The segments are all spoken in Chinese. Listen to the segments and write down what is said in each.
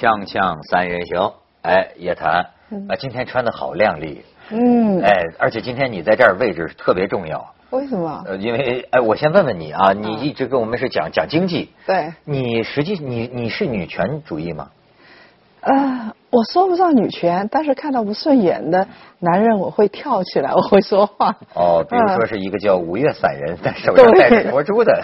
锵锵三人行，哎，叶檀，啊，今天穿的好靓丽，嗯，哎，而且今天你在这儿位置特别重要，为什么？呃，因为哎，我先问问你啊，你一直跟我们是讲讲经济，对，你实际你你是女权主义吗？呃，我说不上女权，但是看到不顺眼的男人，我会跳起来，我会说话。哦，比如说是一个叫五月散人，但手上戴着佛珠的，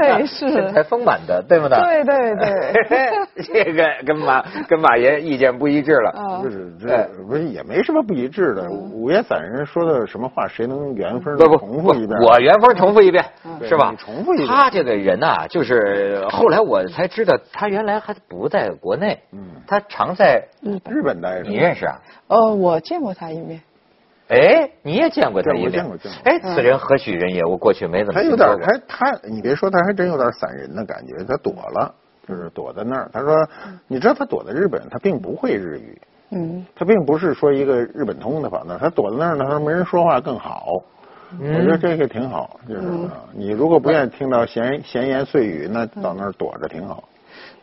对，是 身材丰满的，对不对？对对对，这个跟马跟马爷意见不一致了。啊不是这不是也没什么不一致的。五月散人说的什么话，谁能原封不不重复一遍？我原封重复一遍，是吧你？重复一遍他这个人呐，就是后来我才知道，他原来还不在国内，嗯他常在，日本。日本待着。你认识啊？呃，我见过他一面。哎，你也见过他一面见过见过哎，此人何许人也？我过去没怎么他有点。他他，你别说，他还真有点散人的感觉。他躲了，就是躲在那儿。他说，你知道他躲在日本，他并不会日语，嗯，他并不是说一个日本通的跑那儿，他躲在那儿呢，他说没人说话更好。嗯我觉得这个挺好，就是啊你如果不愿意听到闲闲言碎语，那到那儿躲着挺好。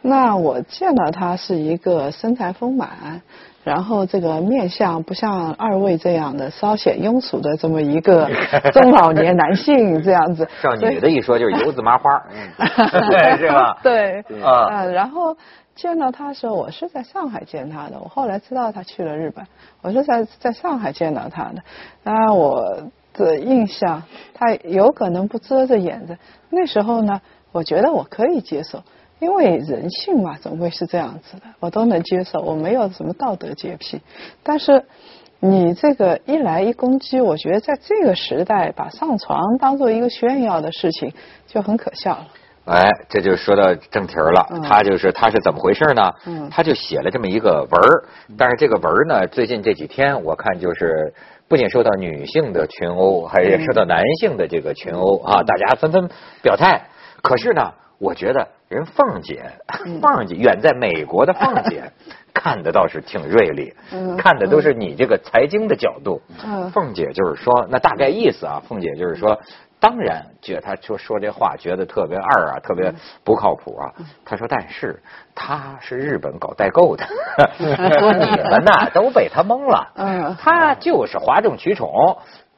那我见到他是一个身材丰满，然后这个面相不像二位这样的稍显庸俗的这么一个 中老年男性这样子。照所以女的一说就是油子麻花，对是吧？对啊呃然后见到他的时候，我是在上海见他的。我后来知道他去了日本，我是在在上海见到他的。那我的印象，他有可能不遮着眼的。那时候呢，我觉得我可以接受，因为人性嘛，总会是这样子的，我都能接受，我没有什么道德洁癖。但是你这个一来一攻击，我觉得在这个时代，把上床当做一个炫耀的事情，就很可笑了。哎，这就说到正题儿了。他就是他是怎么回事呢？他就写了这么一个文儿，但是这个文儿呢，最近这几天我看就是不仅受到女性的群殴，还也受到男性的这个群殴啊，大家纷纷表态。可是呢，我觉得人凤姐，凤姐远在美国的凤姐 看的倒是挺锐利，嗯看的都是你这个财经的角度。嗯凤姐就是说，那大概意思啊，凤姐就是说，当然觉得她说说这话觉得特别二啊，特别不靠谱啊。她说，但是她是日本搞代购的，说你们呐都被她蒙了，嗯她就是哗众取宠，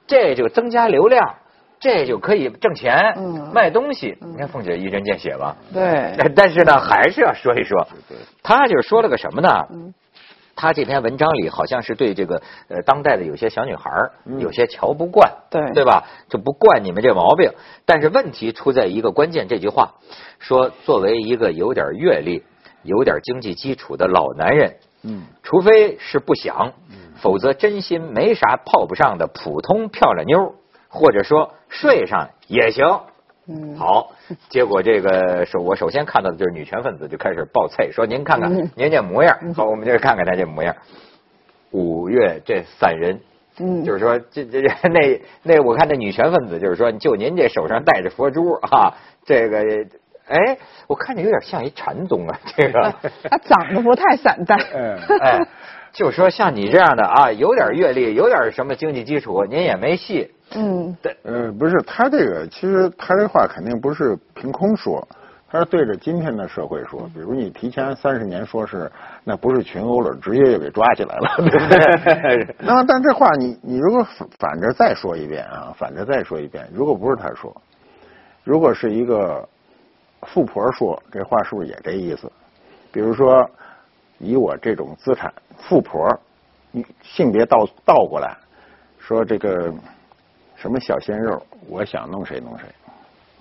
这就增加流量。这就可以挣钱，嗯卖东西。你看凤姐一针见血吧？对，但但是呢，还是要说一说，他就说了个什么呢？嗯他这篇文章里好像是对这个呃当代的有些小女孩有些瞧不惯，对对吧？就不惯你们这毛病。但是问题出在一个关键这句话，说作为一个有点阅历、有点经济基础的老男人，嗯，除非是不想，否则真心没啥泡不上的普通漂亮妞儿，或者说睡上也行。嗯，好，结果这个首我首先看到的就是女权分子就开始爆菜，说您看看嗯您这模样，好，我们就看看他这模样。五月这散人，嗯就是说这这这那 那我看这女权分子就是说，就您这手上戴着佛珠啊，这个哎，我看着有点像一禅宗啊，这个他长得不太散淡。嗯哎，就说像你这样的啊，有点阅历，有点什么经济基础，您也没戏。嗯对呃，不是，他这个其实他这话肯定不是凭空说，他是对着今天的社会说。比如你提前三十年说是，那不是群殴了，直接就给抓起来了，对不对？那但这话你你如果反反着再说一遍啊，反着再说一遍，如果不是他说，如果是一个富婆说，这话是不是也这意思？比如说，以我这种资产，富婆，你性别倒倒过来，说这个什么小鲜肉，我想弄谁弄谁，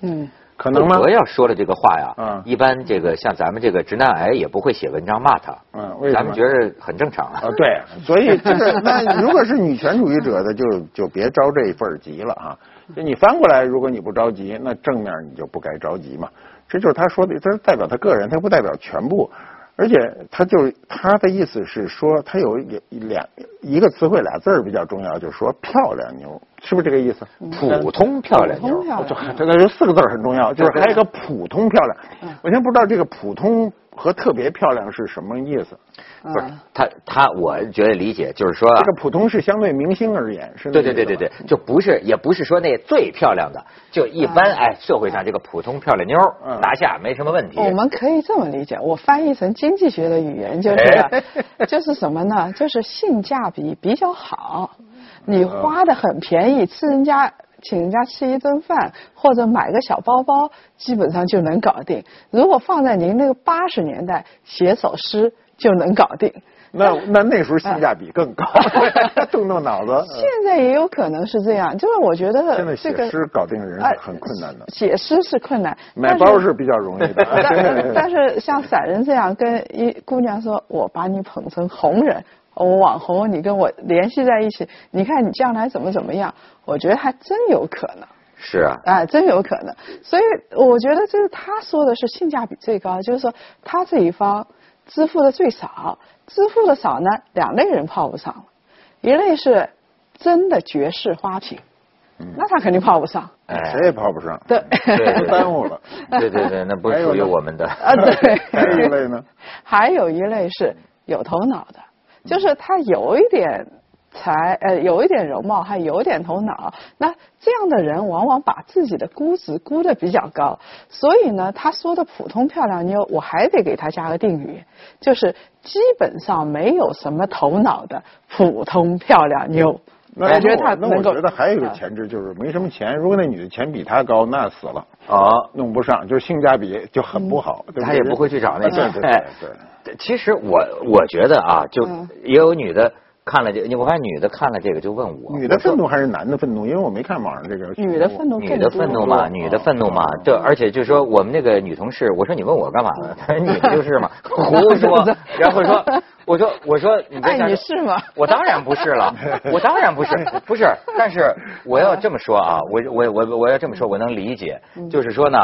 嗯可能吗我？要说了这个话呀，嗯一般这个像咱们这个直男癌也不会写文章骂他，嗯为什么咱们觉得很正常啊，对，所以这 个那如果是女权主义者的，就就别着这份急了啊。就你翻过来，如果你不着急，那正面你就不该着急嘛。这就是他说的，这代表他个人，他不代表全部。而且他就他的意思是说，他有一两一个词汇俩字儿比较重要，就是说漂亮妞，是不是这个意思？普通漂亮妞就亮。这个有四个字儿很重要，就是还有一个普通漂亮。我先不知道这个普通和特别漂亮是什么意思？嗯不是他他，我觉得理解就是说啊这个普通是相对明星而言，是那对对对对对，就不是也不是说那最漂亮的，就一般哎，社会上这个普通漂亮妞拿下没什么问题。我们可以这么理解，我翻译成经济学的语言就是，哎就是什么呢？就是性价比比较好，你花的很便宜，吃人家请人家吃一顿饭或者买个小包包，基本上就能搞定。如果放在您那个八十年代，写首诗就能搞定。那那那时候性价比更高，动动脑子。嗯现在也有可能是这样，就是我觉得现在这个写诗搞定人呃是很困难的，写诗是困难，买包是比较容易的。但但是像散人这样跟一姑娘说，我把你捧成红人，我网红，你跟我联系在一起，你看你将来怎么怎么样，我觉得还真有可能。是啊，啊，真有可能。所以我觉得这是他说的是性价比最高，就是说他这一方支付的最少，支付的少呢，两类人泡不上了，一类是真的绝世花瓶，那他肯定泡不上。哎，谁也泡不上，对都耽误了。对对对，那不属于我们的。啊，对。还有一类呢，还有一类是有头脑的，就是他有一点才呃有一点容貌，还有点头脑。那这样的人往往把自己的估值估得比较高，所以呢，他说的普通漂亮妞，我还得给他加个定语，就是基本上没有什么头脑的普通漂亮妞。我觉得他那我觉得还有一个前置就是没什么钱，如果那女的钱比他高，那死了，啊，弄不上，就是性价比就很不好。对对他也不会去找那对对对哎对。其实我我觉得啊，就嗯也有女的看了这个，我发现女的看了这个就问我，女的愤怒还是男的愤怒？因为我没看网上这个。女的愤怒女的愤怒嘛，女的愤怒嘛，对，而且就说我们那个女同事，我说你问我干嘛呢？她说你不就是嘛，胡说，然后说，我说我说你别哎，瞎说你是吗？我当然不是了，我当然不是，不是。但是我要这么说啊，我我我我要这么说，我能理解，就是说呢，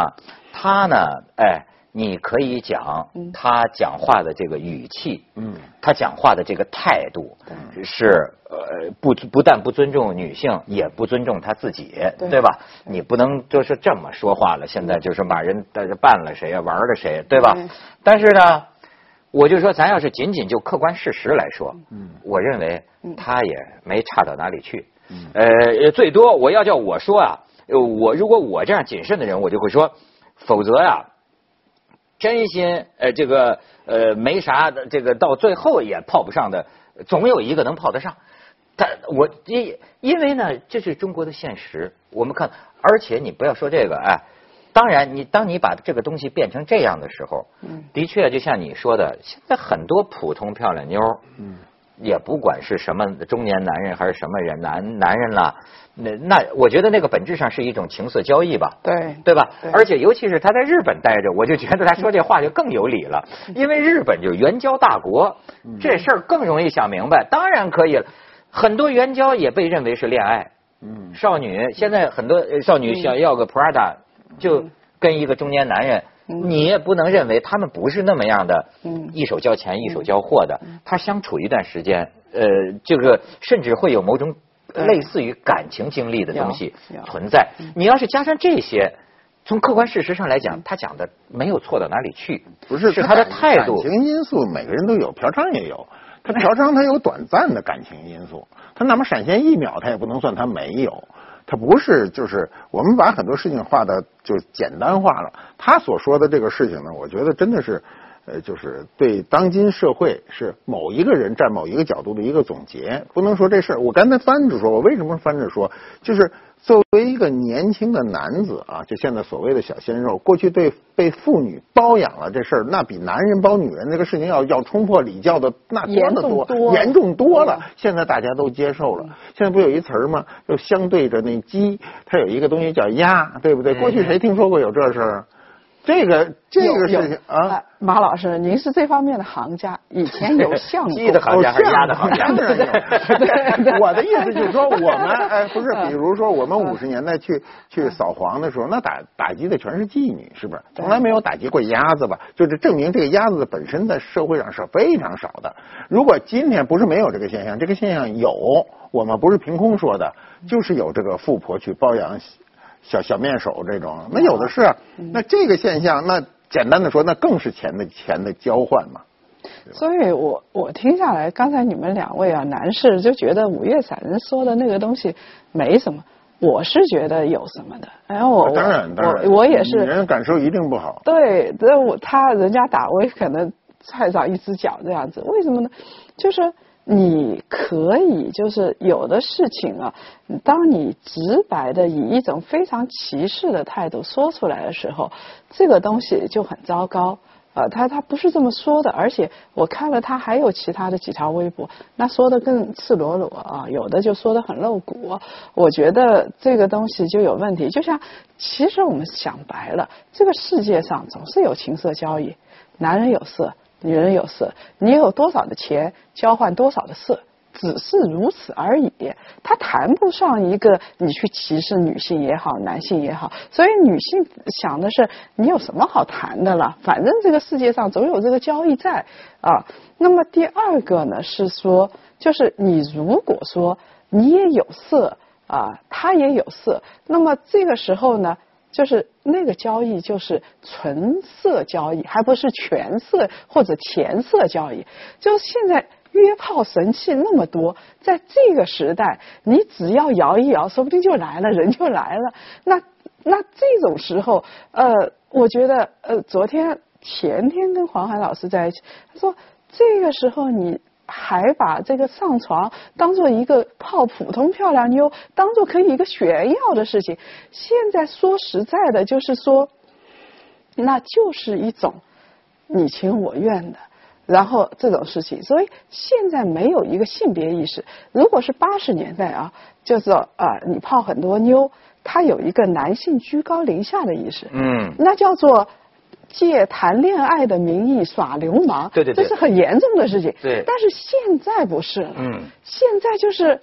他呢，哎，你可以讲他讲话的这个语气，嗯，他讲话的这个态度是呃不不但不尊重女性，也不尊重他自己，对对吧？你不能就是这么说话了，现在就是把人在这办了谁呀，玩了谁，对吧？但是呢。我就说，咱要是仅仅就客观事实来说，嗯，我认为他也没差到哪里去，嗯，呃，最多我要叫我说啊，呃我如果我这样谨慎的人，我就会说，否则呀、真心呃这个呃没啥的，这个到最后也泡不上的，总有一个能泡得上。他我因因为呢，这是中国的现实。我们看，而且你不要说这个，哎，当然你当你把这个东西变成这样的时候，嗯的确就像你说的，现在很多普通漂亮妞，嗯，也不管是什么中年男人还是什么人男男人啦，那那我觉得那个本质上是一种情色交易吧，对对吧？对而且尤其是他在日本待着，我就觉得他说这话就更有理了，因为日本就是援交大国，这事儿更容易想明白。当然可以了，很多援交也被认为是恋爱。嗯，少女现在很多呃少女想要个 Prada，就跟一个中年男人，你也不能认为他们不是那么样的嗯，一手交钱一手交货的。他相处一段时间，呃，这个甚至会有某种类似于感情经历的东西存在。你要是加上这些，从客观事实上来讲，他讲的没有错到哪里去，不是是他的态度感。情因素每个人都有，嫖娼也有。他嫖娼他有短暂的感情因素，他哪怕闪现一秒，他也不能算他没有。他不是就是我们把很多事情画的就简单化了。他所说的这个事情呢，我觉得真的是，呃，就是对当今社会是某一个人站某一个角度的一个总结。不能说这事儿，我刚才翻着说，我为什么翻着说，就是作为一个年轻的男子啊，就现在所谓的小鲜肉，过去对被妇女包养了这事儿，那比男人包女人这个事情要要冲破礼教的那多得多，严重多严重多了嗯。现在大家都接受了。现在不有一词儿吗？就相对着那鸡，它有一个东西叫鸭，对不对？过去谁听说过有这事儿？这个这个事情啊。哎马老师，您是这方面的行家，以前有 相鸡的行过。家还是鸭的行家当然有。我的意思就是说，我们哎，不是，嗯比如说我们五十年代去去扫黄的时候，那打打击的全是妓女，是不是？从来没有打击过鸭子吧？就是证明这个鸭子本身在社会上是非常少的。如果今天不是没有这个现象，这个现象有，我们不是凭空说的，就是有这个富婆去包养小小面手这种，那有的是。那这个现象，那简单的说，那更是钱的钱的交换嘛。所以我我听下来，刚才你们两位啊，男士就觉得五月散人说的那个东西没什么，我是觉得有什么的。然后我当然当然，我我也是，女人感受一定不好。对，这我他人家打我可能踹上一只脚这样子，为什么呢？就是你可以，就是有的事情啊，当你直白的以一种非常歧视的态度说出来的时候，这个东西就很糟糕。呃，他他不是这么说的，而且我看了他还有其他的几条微博，那说的更赤裸裸啊，有的就说的很露骨。我觉得这个东西就有问题。就像其实我们想白了，这个世界上总是有情色交易，男人有色，女人有色，你有多少的钱交换多少的色。只是如此而已，他谈不上一个你去歧视女性也好，男性也好。所以女性想的是，你有什么好谈的了？反正这个世界上总有这个交易在啊。那么第二个呢，是说，就是你如果说你也有色啊，他也有色，那么这个时候呢，就是那个交易就是纯色交易，还不是全色或者填色交易，就是现在。约炮神器那么多，在这个时代，你只要摇一摇，说不定就来了，人就来了。那那这种时候，呃，我觉得，呃，昨天前天跟黄海老师在一起，他说这个时候你还把这个上床当做一个泡普通漂亮妞，当做可以一个炫耀的事情。现在说实在的，就是说，那就是一种你情我愿的。然后这种事情，所以现在没有一个性别意识。如果是八十年代啊，就是啊，你泡很多妞，他有一个男性居高临下的意识，嗯，那叫做借谈恋爱的名义耍流氓，对对对，这是很严重的事情。对，但是现在不是了，嗯，现在就是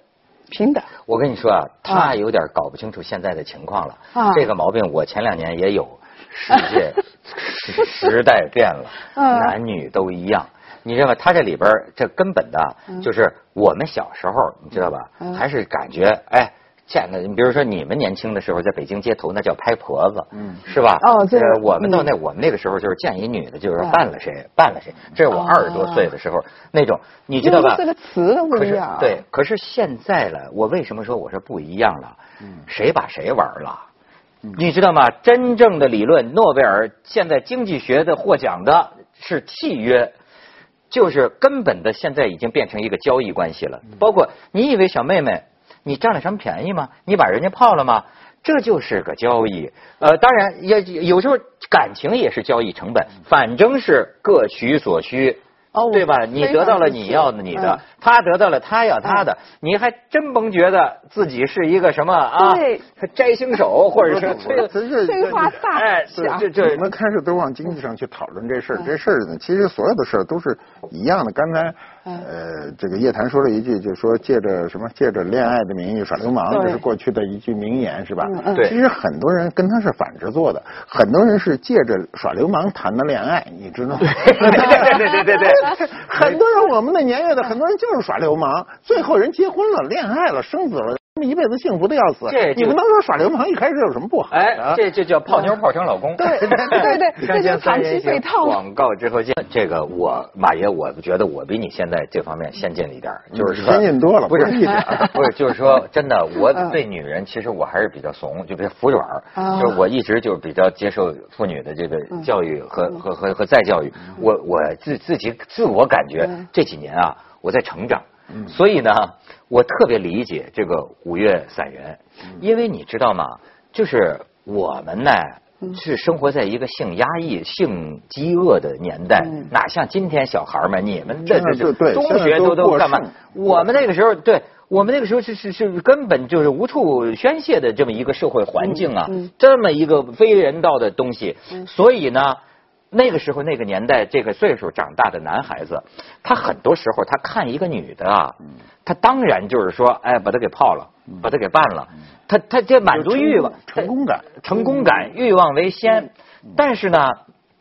平等。我跟你说啊，他有点搞不清楚现在的情况了。啊，这个毛病我前两年也有。世界时 时代变了，男女都一样。你知道吗？他这里边这根本的，就是我们小时候，你知道吧？还是感觉哎，见了你比如说你们年轻的时候，在北京街头那叫拍婆子，嗯是吧？哦，对。我们到那我们那个时候就是见一女的，就是办了谁办了谁。这是我二十多岁的时候那种，你知道吧？这个词都不一样。对，可是现在了，我为什么说我说不一样了？嗯谁把谁玩了？你知道吗？真正的理论，诺贝尔现在经济学的获奖的是契约，就是根本的，现在已经变成一个交易关系了。包括你以为小妹妹，你占了什么便宜吗？你把人家泡了吗？这就是个交易。呃，当然也有时候感情也是交易成本，反正是各取所需。哦，对吧？你得到了你要的你的，他得到了他要他的，你还真甭觉得自己是一个什么啊？摘星手，或者是催催化大哎，这这我们开始都往经济上去讨论这事儿，这事儿呢，其实所有的事儿都是一样的。刚才呃，这个叶檀说了一句，就说借着什么借着恋爱的名义耍流氓，这是过去的一句名言，是吧？对。其实很多人跟他是反着做的，很多人是借着耍流氓谈的恋爱，你知道吗？对对对对对对。很多人，我们那年月的很多人就是耍流氓，最后人结婚了，恋爱了，生子了。他们一辈子幸福的要死，你们能说耍流氓一开始有什么不好？哎，这这叫泡妞泡成老公。对对对，这叫长期被套。广告之后见。这个我马爷，我觉得我比你现在这方面先进了一点，就是说先进多了，不是一点，不是，就是说真的，我对女人其实我还是比较怂，就比较服软，就是我一直就比较接受妇女的这个教育和和和和再教育。我我自自己自我感觉这几年啊，我在成长。所以呢，我特别理解这个五月散人，因为你知道吗？就是我们呢是生活在一个性压抑、性饥饿的年代，哪像今天小孩们，你们这这这中学都都干嘛？我们那个时候，对我们那个时候是是是根本就是无处宣泄的这么一个社会环境啊，这么一个非人道的东西，所以呢。那个时候，那个年代，这个岁数长大的男孩子，他很多时候他看一个女的啊，他当然就是说，哎，把她给泡了，把她给办了，他他这满足欲望，成功感，成功感，欲望为先。但是呢，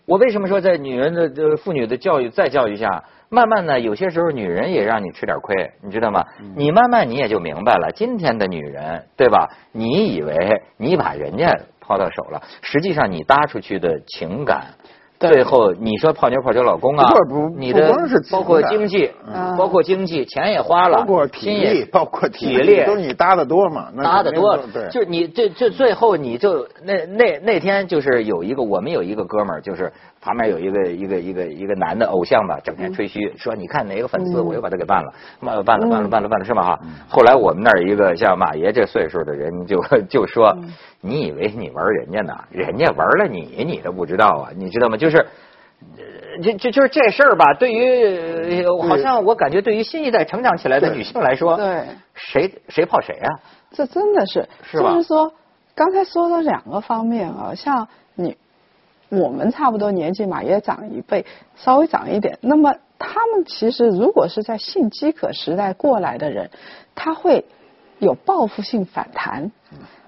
我为什么说在女人的这妇女的教育再教育下，慢慢呢，有些时候女人也让你吃点亏，你知道吗？你慢慢你也就明白了，今天的女人，对吧？你以为你把人家抛到手了，实际上你搭出去的情感。对。最后你说泡妞泡妞老公啊不不，你的不光是包括经济嗯，包括经济，钱也花了，包括体心力，包括体力都是你搭的多嘛，搭的多对，就你这这最后你就那那那天就是有一个我们有一个哥们儿，就是旁边有一个一个一个一个男的偶像吧，整天吹嘘说你看哪个粉丝嗯。我又把他给办了，办了办了办了办了办了是吧？哈？后来我们那儿一个像马爷这岁数的人就 就说，嗯。你以为你玩人家呢？人家玩了你，你都不知道啊，你知道吗？就是。呃这这就是这事儿吧？对于呃好像我感觉，对于新一代成长起来的女性来说，对，谁谁泡谁啊？这真的是，是吧就是说，刚才说的两个方面啊，像你，我们差不多年纪嘛，也长一辈，稍微长一点。那么他们其实如果是在性饥渴时代过来的人，他会有报复性反弹，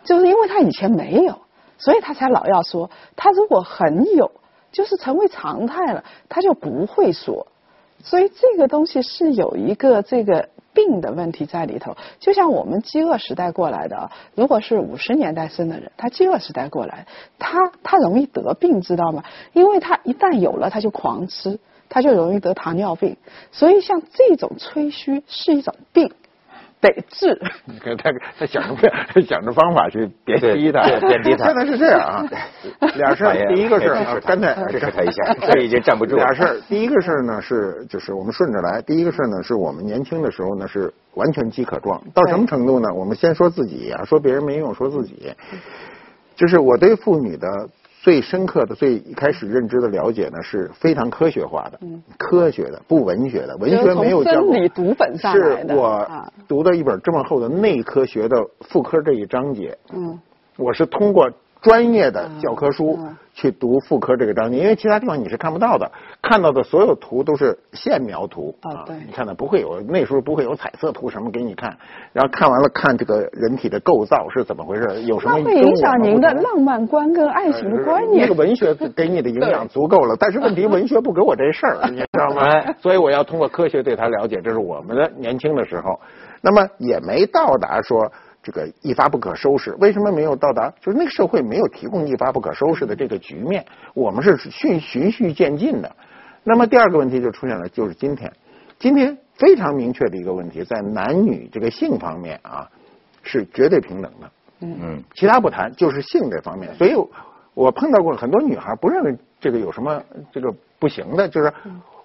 就是因为他以前没有，所以他才老要说。他如果很有，就是成为常态了，他就不会说。所以这个东西是有一个这个病的问题在里头。就像我们饥饿时代过来的，如果是五十年代生的人，他饥饿时代过来，他他容易得病，知道吗？因为他一旦有了，他就狂吃，他就容易得糖尿病。所以像这种吹嘘是一种病，得治。你 看他他想着他想着方法去贬低他，贬低他现在是这样啊，俩事儿，第一个事儿啊，刚才支持他一下，这已经站不住。俩事儿，第一个事儿呢是就是我们顺着来，第一个事儿呢是我们年轻的时候呢是完全饥渴状，到什么程度呢？我们先说自己啊，说别人没用，说自己，就是我对妇女的最深刻的、最一开始认知的了解呢是非常科学化的，科学的，不文学的，文学没有教过生理读本上是我啊。读的一本这么厚的内科学的妇科这一章节，嗯，我是通过专业的教科书嗯去读妇科这个章节，因为其他地方你是看不到的，看到的所有图都是线描图啊你看的不会有那时候不会有彩色图什么给你看，然后看完了看这个人体的构造是怎么回事，有什么那会影响您的浪漫观跟爱情观念。那个。文学给你的营养足够了，但是问题文学不给我这事儿，你知道吗？哎？所以我要通过科学对它了解，这是我们的年轻的时候，那么也没到达说这个一发不可收拾。为什么没有到达？就是那个社会没有提供一发不可收拾的这个局面，我们是循循序渐进的。那么第二个问题就出现了，就是今天，今天非常明确的一个问题，在男女这个性方面啊，是绝对平等的。嗯，其他不谈，就是性这方面。所以，我碰到过很多女孩不认为这个有什么这个不行的，就是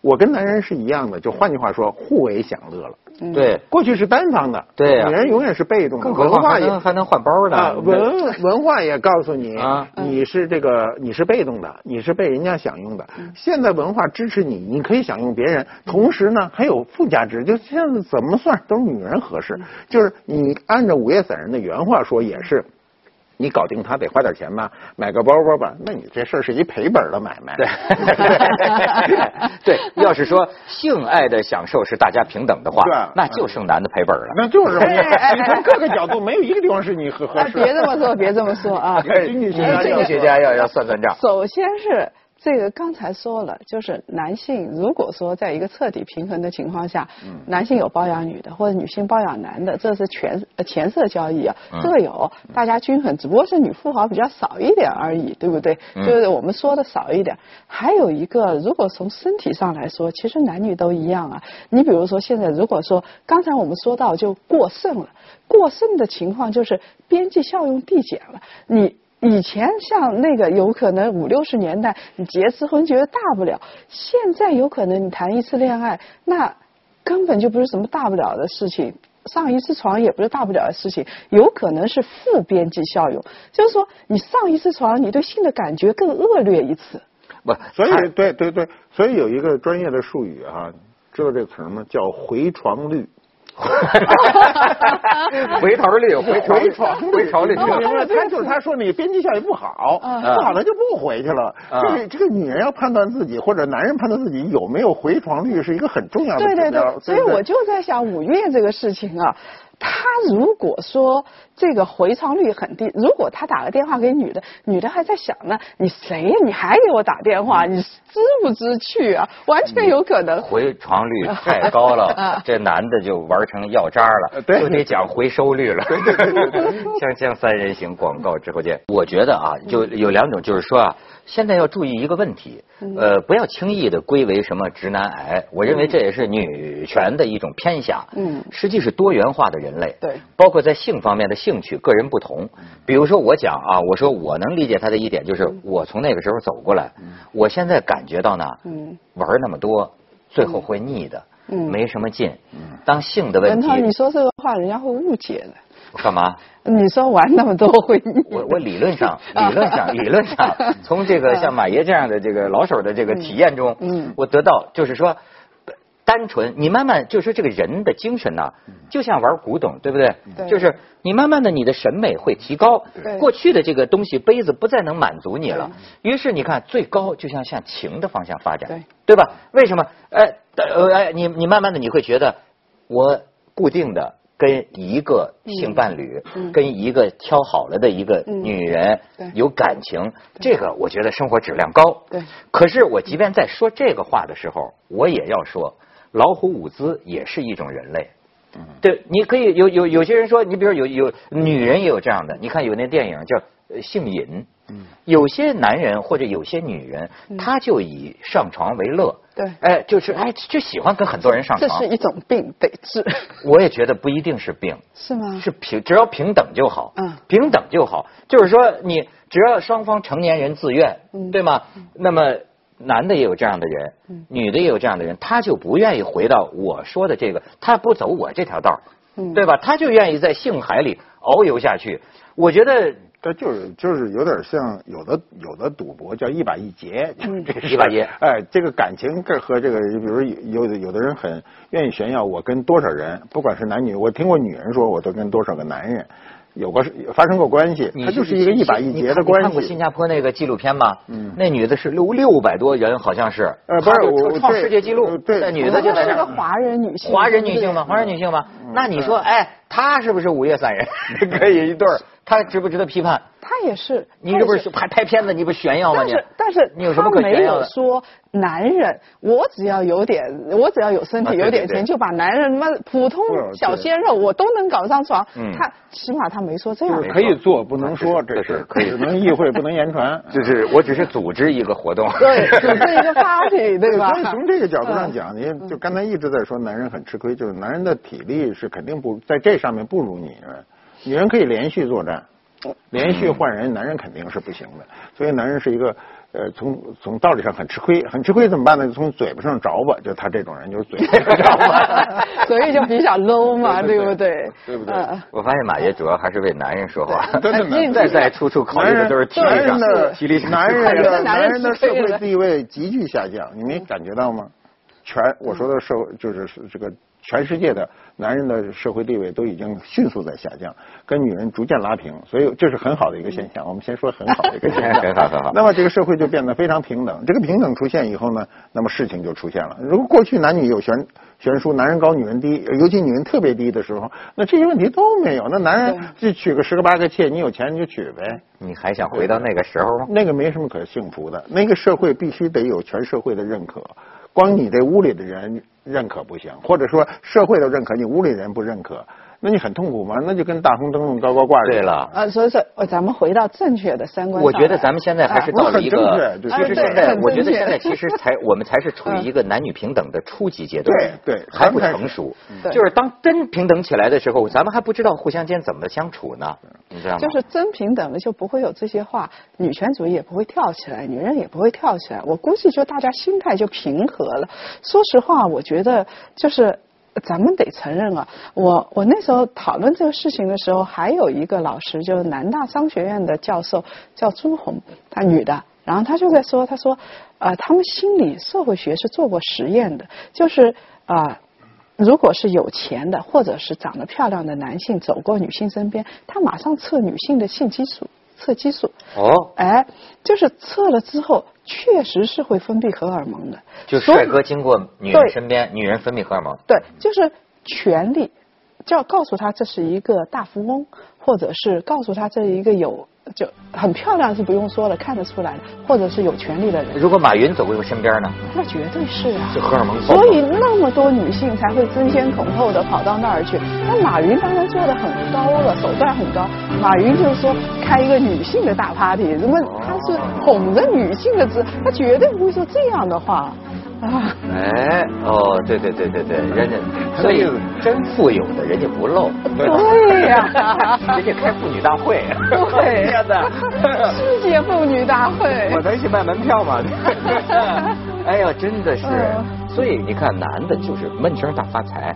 我跟男人是一样的，就换句话说，互为享乐了。对，过去是单方的，对呀女人永远是被动的，更何况还文化也还能换包啊，呢。文文化也告诉你啊，你是这个你是被动的，你是被人家享用的。现在文化支持你，你可以享用别人，同时呢还有附加值，就现在怎么算都是女人合适。就是你按照午夜散人的原话说，也是。你搞定他得花点钱吧，买个包包吧，那你这事儿是一赔本的买卖。对，对要是说性爱的享受是大家平等的话那就剩男的赔本了。那就是你从各个角度没有一个地方是你合合啊，适。别这么说，别这么说啊！经济学家经济学家要要算算账。首先是这个刚才说了，就是男性如果说在一个彻底平衡的情况下，男性有包养女的，或者女性包养男的，这是权呃钱色交易啊，这个有，大家均衡，只不过是女富豪比较少一点而已，对不对？就是我们说的少一点。还有一个，如果从身体上来说，其实男女都一样啊。你比如说现在，如果说刚才我们说到就过剩了，过剩的情况就是边际效用递减了，你。以前像那个有可能五六十年代你结次婚觉得大不了，现在有可能你谈一次恋爱，那根本就不是什么大不了的事情，上一次床也不是大不了的事情，有可能是负边际效用，就是说你上一次床，你对性的感觉更恶劣一次。不，所以对对对，所以有一个专业的术语啊，知道这个词吗？叫回床率。回头率，回头回床回头率？他就是他说那个边际效益不好，不好他就不回去了。啊这个这个女人要判断自己或者男人判断自己有没有回床率是一个很重要的对对，所以我就在想五月这个事情啊，他如果说这个回床率很低，如果他打个电话给女的，女的还在想呢，你谁呀？你还给我打电话？你知不知趣啊？完全有可能。回床率太高了 啊，这男的就玩成药渣了，对就得讲回收率了。锵锵 三人行广告直播间。我觉得啊，就有两种，就是说啊，现在要注意一个问题，呃，不要轻易的归为什么直男癌，我认为这也是女权的一种偏狭。嗯实际是多元化的人类。对包括在性方面的兴趣，个人不同。比如说我讲啊，我说我能理解他的一点就是，我从那个时候走过来，我现在感觉到呢，嗯玩那么多，最后会腻的，嗯没什么劲。当性的问题文涛，，你说这个话人家会误解的。干嘛？你说玩那么多会腻我我理论上，理论上，理论上，从这个像马爷这样的这个老手的这个体验中，嗯我得到就是说，单纯你慢慢就是说这个人的精神呐，就像玩古董，对不对？对就是你慢慢的你的审美会提高对，过去的这个东西杯子不再能满足你了，于是你看最高就像向情的方向发展，对对吧？为什么？哎呃哎，你你慢慢的你会觉得我固定的。跟一个性伴侣，嗯跟一个挑好了的一个嗯。女人对。有感情，这个我觉得生活质量高。对。可是我即便在说这个话的时候，我也要说，老虎伍兹也是一种人类。嗯。对，你可以有有有些人说，你比如有有女人也有这样的，你看有那电影叫呃《性瘾》，嗯。有些男人或者有些女人，他就以上床为乐，对哎，就是哎就喜欢跟很多人上床这是。一种病，得治，我也觉得不一定是病，是吗？是平，只要平等就好。嗯平等就好，就是说你只要双方成年人自愿，嗯对吗？那么男的也有这样的人，嗯女的也有这样的人，他就不愿意回到我说的这个，他不走我这条道，嗯对吧？他就愿意在性海里遨游下去。我觉得这就是就是有点像有的有的赌博叫一把一劫，嗯这是一把劫哎，这个感情这和这个，比如有的有的人很愿意炫耀，我跟多少人，不管是男女，我听过女人说，我都跟多少个男人有过发生过关系，你它就是一个一把一结的关你看过新。加坡那个纪录片吗？嗯那女的是六六百多人，好像是，呃不是我创世界纪录呃，对那女的就在是那儿。个华人女性，华人女性吗？华人女性吗？那你说，哎，她是不是午夜三人？可以一对儿，她值不值得批判？他也是，你这不是拍拍片子，你不是炫耀吗？但是但是你有什么可他没有炫耀的？说男人，我只要有点，我只要有身体、有点钱，就把男人妈普通小鲜肉我都能搞上床。嗯他起码他没说这样就是。可以做，不能说，这这是可以只能意会，不能言传。就是我只是组织一个活动。对，组织一个 party，对吧？所以从这个角度上嗯讲，你就刚才一直在说男人很吃亏，就是男人的体力是肯定不在这上面不如女人，女人可以连续作战，连续换人，男人肯定是不行的。所以男人是一个呃，从从道理上很吃亏，很吃亏怎么办呢？就从嘴巴上着吧，就他这种人就是嘴巴着 吧。所以就比较 low 嘛，对对不对？对不对嗯我发现马爷主要还是为男人说话，真的呢再再处处考虑的都是体力男人上的体力上。男人的男人的社会地位急剧下降，你没感觉到吗？全我说的社会就是这个全世界的男人的社会地位都已经迅速在下降，跟女人逐渐拉平，所以这是很好的一个现象。我们先说很好的一个现象，很好很好那么这个社会就变得非常平等。这个平等出现以后呢，那么事情就出现了。如果过去男女有悬悬殊，男人高女人低，尤其女人特别低的时候，那这些问题都没有。那男人就娶个十个八个妾，你有钱你就娶呗。你还想回到那个时候吗？那个没什么可幸福的，那个社会必须得有全社会的认可，光你这屋里的人认可不行，或者说社会都认可，你屋里人不认可，那你很痛苦吗？那就跟大红灯笼高高挂着。对了。呃，所以说，呃咱们回到正确的三观。我觉得咱们现在还是到了一个啊，其实现在我觉得现在其实才我们才是处于一个男女平等的初级阶段，对对还不成熟。对就是当真平等起来的时候，咱们还不知道互相间怎么相处呢，你知道吗？就是真平等了，就不会有这些话，女权主义也不会跳起来，女人也不会跳起来。我估计就大家心态就平和了。说实话，我觉得就是。咱们得承认啊，我我那时候讨论这个事情的时候，还有一个老师，就是南大商学院的教授，叫朱红，她女的，然后她就在说，她说，呃，他们心理社会学是做过实验的，就是啊。如果是有钱的，或者是长得漂亮的男性走过女性身边，他马上测女性的性激素，测激素。哦，哎，就是测了之后，确实是会分泌荷尔蒙的。就帅哥经过女人身边，女人分泌荷尔蒙。对，就是权力，就要告诉他这是一个大富翁，或者是告诉他这是一个有就很漂亮是不用说了，看得出来的，或者是有权利的人，如果马云走过我身边呢？那绝对是啊。就荷尔蒙。所以那么多女性才会争先恐后的跑到那儿去。那马云当然做的很高了，手段很高。马云就是说开一个女性的大 party，什么他是哄着女性的姿，他绝对不会说这样的话。啊，哎，哦，对对对对对，人家所以真富有的人家不露，对呀，人家开妇女大会，对呀。的，世界妇女大会，我能去卖门票吗？哎呀，真的是，所以你看，男的就是闷声大发财，